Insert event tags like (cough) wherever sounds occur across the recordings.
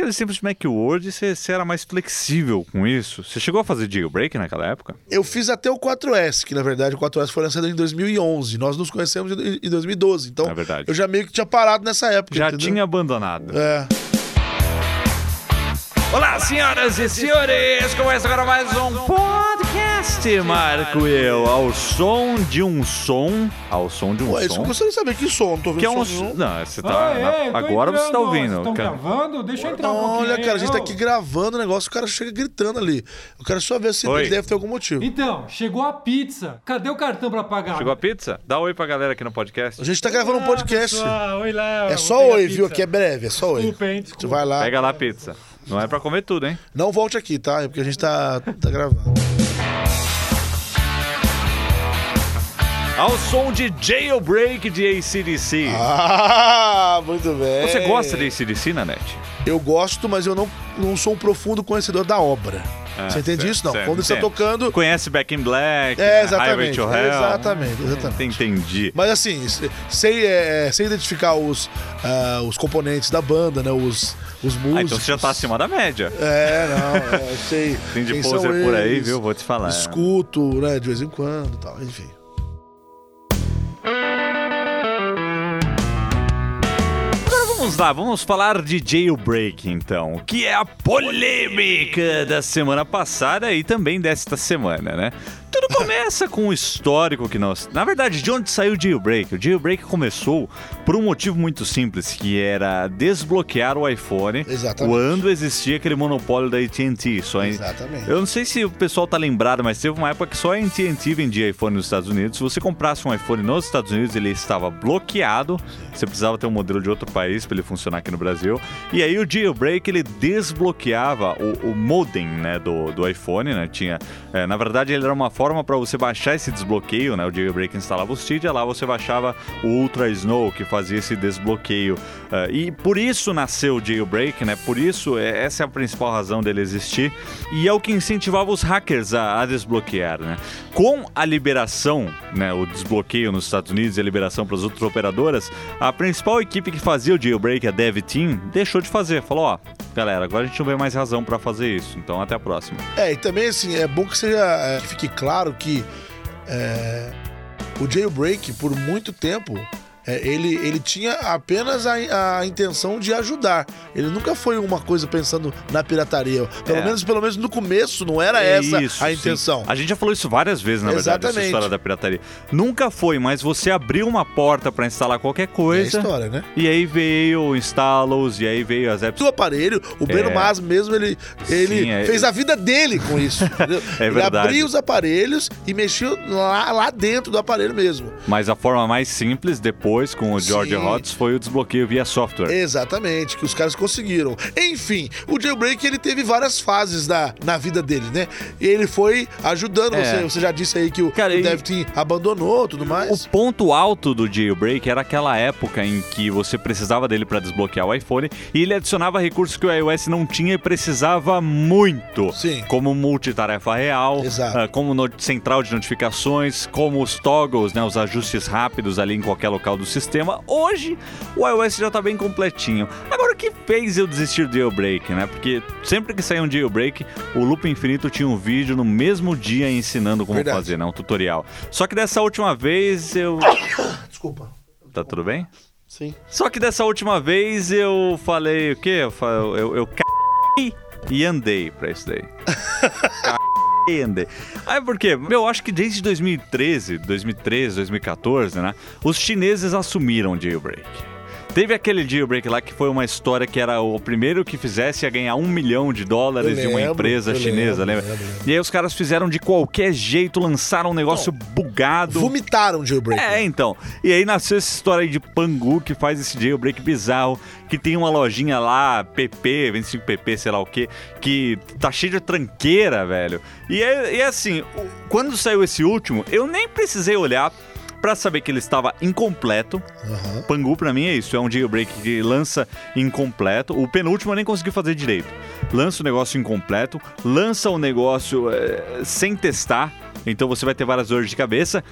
Aqueles de Macworld, você, você era mais flexível com isso. Você chegou a fazer jailbreak naquela época? Eu fiz até o 4S, que na verdade o 4S foi lançado em 2011. Nós nos conhecemos em em 2012. Então É verdade. eu já meio que tinha parado nessa época. Já entendeu? tinha abandonado. É. Olá, senhoras e senhores! Começa agora mais um podcast, Marco e eu, ao som de um som, ao som de um Ué, isso eu som, gostaria de saber que som, não tô vendo que é um... som. Não, você tá... Na- ei, eu tô Agora você tá ouvindo. Vocês estão cara. gravando? Deixa eu entrar um pouquinho. Olha, cara, a gente tá aqui gravando o negócio, o cara chega gritando ali. Eu quero só ver se Oi. ele deve ter algum motivo. Então, chegou a pizza. Cadê o cartão pra pagar? Chegou a pizza? Dá oi pra galera aqui no podcast. A gente tá gravando um podcast. Ah, oi, Léo. É só oi, viu? Aqui é breve, é só oi. Desculpa, hein, Você desculpa. vai lá. Pega lá a pizza. Não é pra comer tudo, hein? Não volte aqui, tá? É porque a gente tá, tá gravando. Ao som de Jailbreak de ACDC. Ah, muito bem. Você gosta de ACDC, Nanete? Eu gosto, mas eu não, não sou um profundo conhecedor da obra. Ah, Você entende certo, isso? Não. certo, Quando você tá entendo. tocando. Conhece Back in Black? É, Highway exatamente. to Hell? Exatamente, exatamente. Entendi. Mas assim, se- sei, é, sei identificar os, ah, os componentes da banda, né? Os, os músicos. Ah, então você já tá acima da média. É, não, é, sei. (laughs) Tem de poser por aí, viu? Vou te falar. Escuto, né? De vez em quando e tal, enfim. Vamos lá, vamos falar de Jailbreak então, que é a polêmica da semana passada e também desta semana, né? Tudo começa com o histórico que nós. Na verdade, de onde saiu o Jailbreak? O Jailbreak começou por um motivo muito simples, que era desbloquear o iPhone Exatamente. quando existia aquele monopólio da AT&T. Só em- Exatamente. Eu não sei se o pessoal tá lembrado, mas teve uma época que só a AT&T vendia iPhone nos Estados Unidos. Se você comprasse um iPhone nos Estados Unidos, ele estava bloqueado. Você precisava ter um modelo de outro país para ele funcionar aqui no Brasil. E aí o jailbreak ele desbloqueava o, o modem, né, do, do iPhone, né? Tinha, é, na verdade, ele era uma forma para você baixar esse desbloqueio, né? O jailbreak instalava o Cydia, lá você baixava o Ultra Snow que fazia esse desbloqueio. É, e por isso nasceu o jailbreak, né? Por isso é, essa é a principal razão dele existir. E é o que incentivava os hackers a, a desbloquear, né? Com a liberação, né, o desbloqueio nos Estados Unidos e a liberação para as outras operadoras, a principal equipe que fazia o jailbreak, a Dev Team, deixou de fazer. Falou, ó, galera, agora a gente não vê mais razão para fazer isso. Então até a próxima. É, e também assim, é bom que seja. é, que fique claro que é, o jailbreak, por muito tempo, ele, ele tinha apenas a, a intenção de ajudar. Ele nunca foi uma coisa pensando na pirataria. Pelo, É. menos, pelo menos no começo não era essa Isso, a sim. intenção. A gente já falou isso várias vezes, na verdade, essa Exatamente. história da pirataria. Nunca foi, mas você abriu uma porta para instalar qualquer É coisa. história, né? e aí veio o instalos, e aí veio as apps Do aparelho, o Breno É. Mas mesmo, ele, ele Sim, é- fez a vida dele com isso. (laughs) É ele verdade. abria os aparelhos e mexia lá, lá dentro do aparelho mesmo. Mas a forma mais simples, depois, com o George Sim. Hotz, foi o desbloqueio via software. Exatamente, que os caras conseguiram. Enfim, o jailbreak ele teve várias fases na, na vida dele, né? E ele foi ajudando. É. Você, você já disse aí que o, Cara, o e- abandonou tudo mais. O ponto alto do jailbreak era aquela época em que você precisava dele para desbloquear o iPhone e ele adicionava recursos que o iOS não tinha e precisava muito. Sim. Como multitarefa real, Exato. ah, como central de notificações, como os toggles, né, os ajustes rápidos ali em qualquer local do sistema. Hoje, o iOS já tá bem completinho. Agora, o que fez eu desistir do jailbreak, né? Porque sempre que saía um jailbreak, o Loop Infinito tinha um vídeo no mesmo dia ensinando como Verdade. fazer, né? Um tutorial. Só que dessa última vez eu. (coughs) Desculpa. Tá tudo bem? Sim. Só que dessa última vez eu falei o quê? Eu, eu, eu caí e andei pra isso daí. (laughs) E andei. Aí por quê? Eu acho que desde 2013, 2013, 2014, né? Os chineses assumiram jailbreak. Teve aquele jailbreak lá que foi uma história que era o primeiro que fizesse a ganhar um milhão de dólares Eu de uma lembro, empresa chinesa, lembro, lembra? lembro, lembro. E aí os caras fizeram de qualquer jeito, lançaram um negócio bugado. Vomitaram o jailbreak. É, então. E aí nasceu essa história aí de Pangu, que faz esse jailbreak bizarro, que tem uma lojinha lá, PP, 25PP, sei lá o quê, que tá cheio de tranqueira, velho. E é, e é assim, quando saiu esse último, eu nem precisei olhar pra saber que ele estava incompleto. Aham. Pangu pra mim é isso, é um jailbreak que lança incompleto. O penúltimo eu nem consegui fazer direito. Lança o negócio incompleto, lança o negócio é, sem testar. Então você vai ter várias dores de cabeça.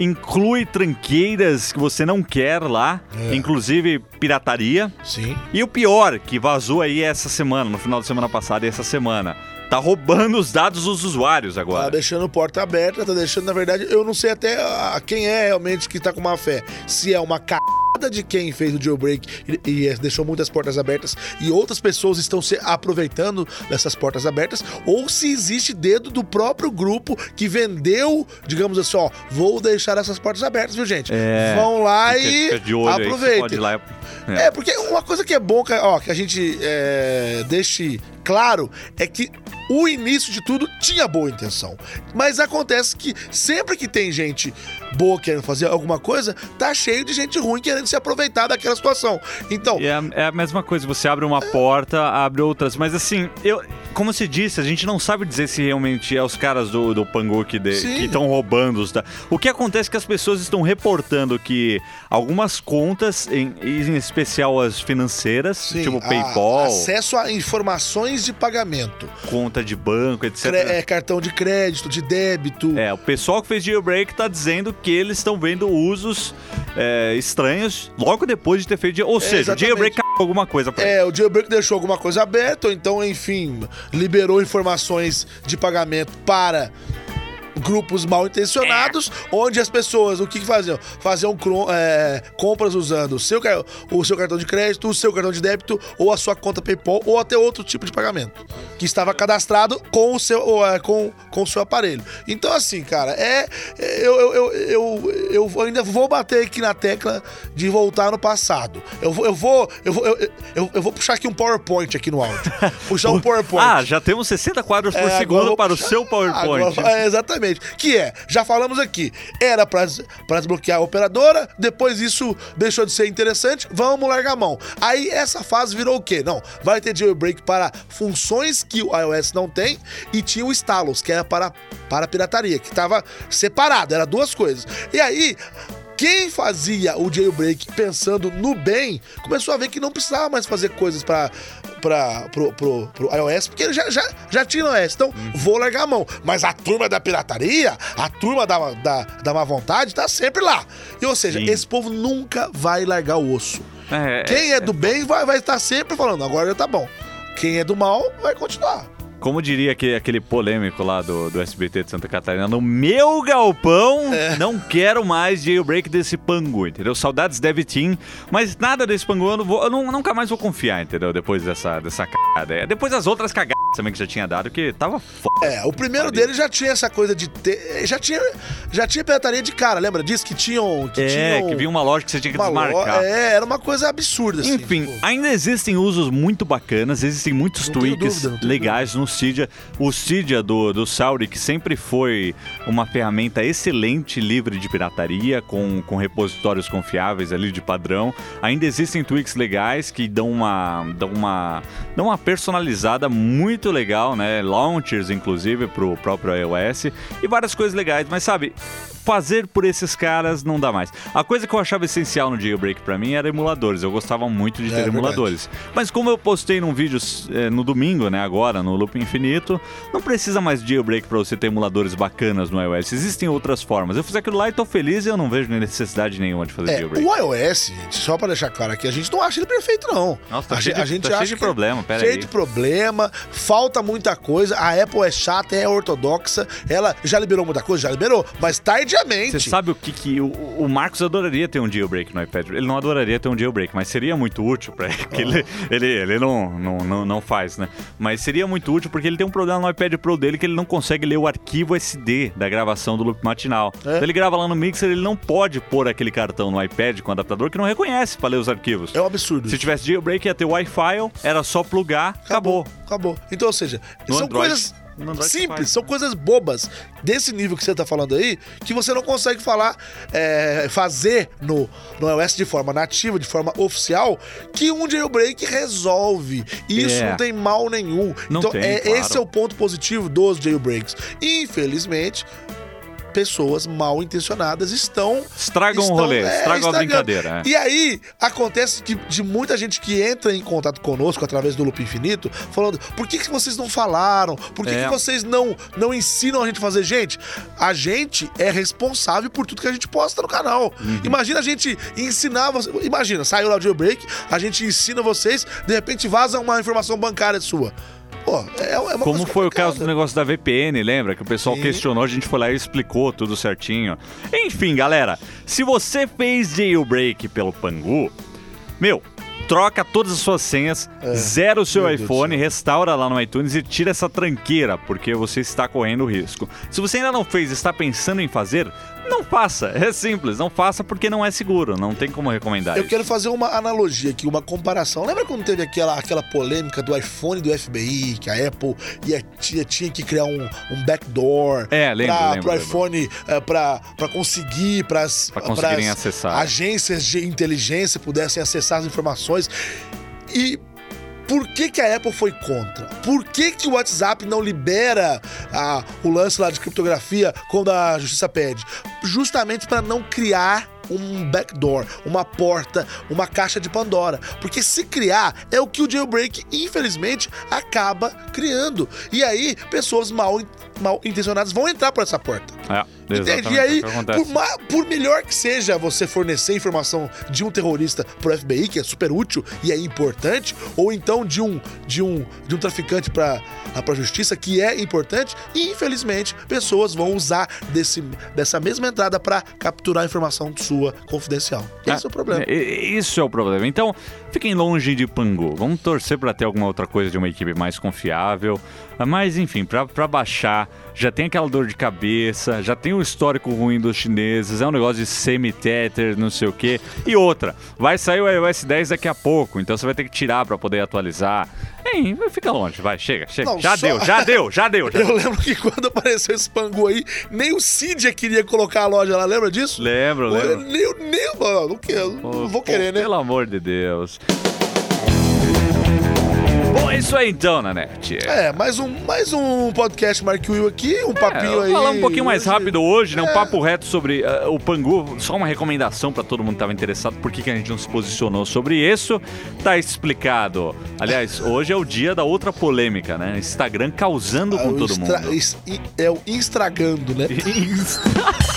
Inclui tranqueiras que você não quer lá, É. inclusive pirataria. Sim. E o pior, que vazou aí essa semana, no final da semana passada e essa semana. Tá roubando os dados dos usuários Tá agora. deixando porta aberta, tá deixando, na verdade, eu não sei até a- quem é realmente que tá com má fé. Se é uma cagada de quem fez o jailbreak e, e deixou muitas portas abertas e outras pessoas estão se aproveitando dessas portas abertas, ou se existe dedo do próprio grupo que vendeu, digamos assim, ó, vou deixar essas portas abertas, viu, gente? É, Vão lá Fica- e fica aí, aproveitem. ir lá. É, porque uma coisa que é bom que, ó, que a gente é, deixe claro é que o início de tudo tinha boa intenção. Mas acontece que sempre que tem gente boa querendo fazer alguma coisa, tá cheio de gente ruim querendo se aproveitar daquela situação. Então, é, é a mesma coisa, você abre uma porta, abre outras. Mas assim, eu, como você disse, a gente não sabe dizer se realmente é os caras do, do Pangu que estão roubando os da... O que acontece é que as pessoas estão reportando que algumas contas, em, em especial as financeiras, sim, tipo a- PayPal, acesso a informações de pagamento. conta de banco, etc. Cre- é, cartão de crédito, de débito. É, o pessoal que fez jailbreak tá dizendo que eles estão vendo usos é, estranhos logo depois de ter feito. Ou seja, o É, exatamente. jailbreak cagou alguma coisa pra ele. É, o jailbreak deixou alguma coisa aberta, ou então, enfim, liberou informações de pagamento para grupos mal intencionados, onde as pessoas, o que, que faziam? Faziam é, compras usando o seu, o seu cartão de crédito, o seu cartão de débito, ou a sua conta PayPal, ou até outro tipo de pagamento, que estava cadastrado com o seu, é, com, com o seu aparelho. Então, assim, cara, é. Eu, eu, eu, eu, eu ainda vou bater aqui na tecla de voltar no passado. Eu, vou- eu vou. Eu vou, eu, eu, eu vou puxar aqui um PowerPoint aqui no áudio. Puxar um (laughs) PowerPoint. Ah, já temos 60 quadros por É, segundo para o puxar- seu (laughs) PowerPoint. Agora- é, exatamente. Que é, já falamos aqui, era pra desbloquear a operadora, depois isso deixou de ser interessante, vamos largar a mão. Aí essa fase virou o quê? Não, vai ter jailbreak para funções que o iOS não tem e tinha o Stalos, que era para, para pirataria, que estava separado, era duas coisas. E aí, quem fazia o jailbreak pensando no bem, começou a ver que não precisava mais fazer coisas para para pro, pro, pro iOS, porque ele já, já, já tinha no iOS. Então, vou largar a mão. Mas a turma da pirataria, a turma da, da, da má vontade, tá sempre lá. E, ou seja, Sim. esse povo nunca vai largar o osso. É, Quem é do bem vai, vai estar sempre falando, agora já tá bom. Quem é do mal vai continuar. Como diria aquele, aquele polêmico lá do, do SBT de Santa Catarina, no meu galpão, É. não quero mais jailbreak desse Pangu, entendeu? Saudades Dev Team, mas nada desse Pangu eu, não vou, eu não- nunca mais vou confiar, entendeu? Depois dessa, dessa cagada. Depois das outras cagadas também que já tinha dado, que tava foda. É, o primeiro dele já tinha essa coisa de ter. Já tinha, já tinha pirataria de cara, lembra disso? Que tinham. Que É, tinham que vinha uma loja que você tinha que desmarcar. É, era uma coisa absurda, assim. Enfim, tipo. ainda existem usos muito bacanas, existem muitos Não tweaks dúvida, legais no Cydia. O Cydia do, do Sauri, que sempre foi uma ferramenta excelente, livre de pirataria, com, com repositórios confiáveis ali de padrão. Ainda existem tweaks legais que dão uma, dão uma, dão uma personalizada muito legal, né? Launchers, inclusive, pro próprio iOS. E várias coisas legais, mas sabe... Fazer por esses caras não dá mais. A coisa que eu achava essencial no jailbreak pra mim era emuladores. Eu gostava muito de É, ter verdade. emuladores. Mas como eu postei num vídeo eh, no domingo, né, agora, no Loop Infinito, não precisa mais de jailbreak pra você ter emuladores bacanas no iOS. Existem outras formas. Eu fiz aquilo lá e tô feliz e eu não vejo necessidade nenhuma de fazer É, jailbreak. o iOS, gente, só pra deixar claro aqui, a gente não acha ele perfeito, não. Nossa, tá a, cheio gente- de- a gente tá cheio acha de problema, pera cheio aí. de problema, falta muita coisa. A Apple é chata, é ortodoxa. Ela já liberou muita coisa, já liberou, mas tardiamente. Você sabe o que que... O, o Marcos adoraria ter um jailbreak no iPad. Ele não adoraria ter um jailbreak, mas seria muito útil pra ele. que ele, ele, ele não, não, não, não faz, né? Mas seria muito útil porque ele tem um problema no iPad Pro dele que ele não consegue ler o arquivo SD da gravação do loop matinal. É? Então ele grava lá no Mixer, ele não pode pôr aquele cartão no iPad com adaptador que não reconhece pra ler os arquivos. É um absurdo. Se tivesse jailbreak, ia ter Wi-Fi, era só plugar, acabou. Acabou. Então, ou seja, No são Android- coisas simples, são né? coisas bobas desse nível que você tá falando aí, que você não consegue falar, é, fazer no, no iOS de forma nativa, de forma oficial, que um jailbreak resolve. E isso É. não tem mal nenhum. Não então, tem, é, claro. esse é o ponto positivo dos jailbreaks. Infelizmente. Pessoas mal intencionadas estão. Estragam estão, o rolê, é, estragam a brincadeira. é. E aí, acontece que de muita gente que entra em contato conosco através do Loop Infinito, falando: por que, que vocês não falaram? Por que, É. que vocês não, não ensinam a gente a fazer? Gente, a gente é responsável por tudo que a gente posta no canal. Uhum. Imagina a gente ensinar você. Imagina, saiu lá o jailbreak, a gente ensina vocês, de repente vaza uma informação bancária sua. Pô, é, é uma Como foi o caso do negócio da VPN, lembra? Que o pessoal Sim. questionou, a gente foi lá e explicou tudo certinho. Enfim, galera, se você fez jailbreak pelo Pangu, meu, troca todas as suas senhas, zera o seu É. Meu iPhone, restaura lá no iTunes e tira essa tranqueira, porque você está correndo risco. Se você ainda não fez e está pensando em fazer, não faça. É simples, não faça porque não é seguro, não tem como recomendar Eu isso. quero fazer uma analogia aqui, uma comparação. Lembra quando teve aquela, aquela polêmica do iPhone do FBI, que a Apple ia, tinha, tinha que criar um, um backdoor É, pro lembro. iPhone pra, pra conseguir, pras acessar. agências de inteligência pudessem acessar as informações. E por que, que a Apple foi contra? Por que, que o WhatsApp não libera ah, o lance lá de criptografia quando a justiça pede? Justamente para não criar um backdoor, uma porta, uma caixa de Pandora. Porque se criar, é o que o jailbreak, infelizmente, acaba criando. E aí, pessoas mal, mal intencionadas vão entrar por essa porta. É, Entende? E aí, é por, ma- por melhor que seja você fornecer informação de um terrorista pro FBI, que é super útil e é importante, ou então de um de um de um traficante para para justiça, que é importante, e infelizmente pessoas vão usar desse, dessa mesma entrada para capturar informação sua confidencial. Esse é o problema. É, Isso é o problema. Então, fiquem longe de Pangu. Vamos torcer para ter alguma outra coisa de uma equipe mais confiável. Mas, enfim, para baixar, já tem aquela dor de cabeça, já tem o histórico ruim dos chineses, é um negócio de semi-tether, não sei o quê. E outra, vai sair o iOS 10 daqui a pouco, então você vai ter que tirar para poder atualizar. Hein, fica longe, vai, chega, chega. Não, já só- deu, já deu, já deu. Já (laughs) Eu deu. lembro que quando apareceu esse pangu aí, nem o Cydia queria colocar a loja lá, lembra disso? Lembro, lembro. Nem, eu- nem, eu- não, não, quero, não vou querer, né? Pelo amor de Deus. Bom, é isso aí então, Nanete. É, mais um, mais um podcast Mark Will aqui, um papinho É, aí. Falar um pouquinho mais hoje. rápido hoje, né? Um É. papo reto sobre uh, o Pangu. Só uma recomendação pra todo mundo que tava interessado por que, que a gente não se posicionou sobre isso. Tá explicado. Aliás, hoje é o dia da outra polêmica, né? Instagram causando É com todo mundo. É o estragando, né? (laughs)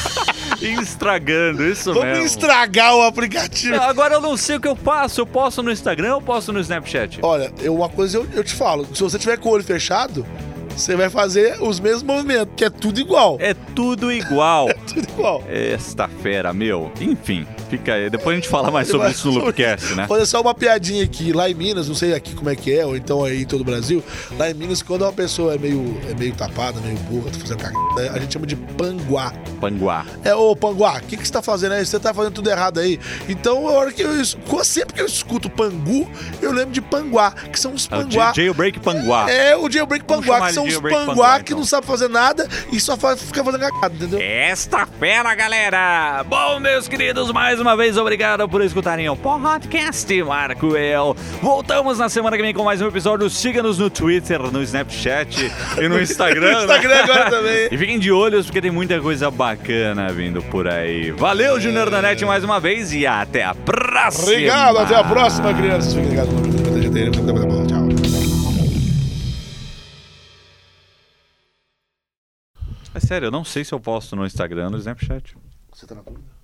Estragando, isso Vamos mesmo. estragar o aplicativo. Agora eu não sei o que eu faço. Eu posto no Instagram ou posto no Snapchat? Olha, eu, uma coisa eu, eu te falo: se você tiver com o olho fechado, você vai fazer os mesmos movimentos, que é tudo igual. É tudo igual. (laughs) Tudo igual. Esta fera, meu. Enfim, fica aí. Depois a gente fala mais sobre isso no Loopcast, né? Fazer só uma piadinha aqui. Lá em Minas, não sei aqui como é que é, ou então aí em todo o Brasil. Lá em Minas, quando uma pessoa é meio, é meio tapada, meio burra, tá fazendo cagada, a gente chama de panguá. Panguá. É, ô Panguá, o que, que você tá fazendo aí? Você tá fazendo tudo errado aí. Então, a hora que eu, sempre que eu escuto Pangu, eu lembro de Panguá, que são os É o Panguá. Jailbreak Panguá. É o Jailbreak Panguá, que são Jailbreak Panguá que então. não sabem fazer nada e só faz, fica fazendo cagada, entendeu? Esta fera, galera! Bom, meus queridos, mais uma vez, obrigado por escutarem o podcast Marco Eu. Voltamos na semana que vem com mais um episódio. Siga-nos no Twitter, no Snapchat e no Instagram. né? Instagram agora também. E fiquem de olhos porque tem muita coisa bacana vindo por aí. Valeu, Junior da Net, mais uma vez e até a próxima! Obrigado, até a próxima, crianças. Fiquem ligados. Tchau. Sério, eu não sei se eu posto no Instagram no Snapchat. Você tá na dúvida?